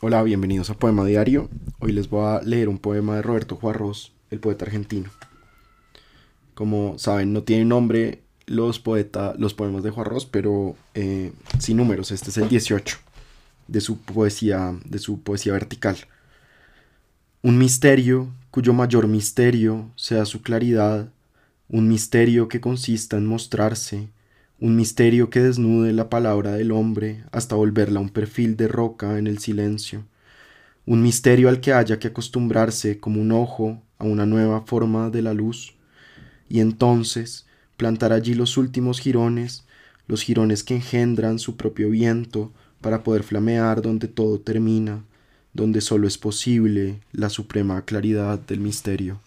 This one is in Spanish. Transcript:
Hola, bienvenidos a Poema Diario. Hoy les voy a leer un poema de Roberto Juarros, el poeta argentino. Como saben, no tiene nombre los, poeta, los poemas de Juarros, pero eh, sin números. Este es el 18 de su poesía, de su poesía vertical. Un misterio cuyo mayor misterio sea su claridad, un misterio que consista en mostrarse, un misterio que desnude la palabra del hombre hasta volverla un perfil de roca en el silencio, un misterio al que haya que acostumbrarse como un ojo a una nueva forma de la luz, y entonces plantar allí los últimos jirones, los jirones que engendran su propio viento para poder flamear donde todo termina, donde solo es posible la suprema claridad del misterio.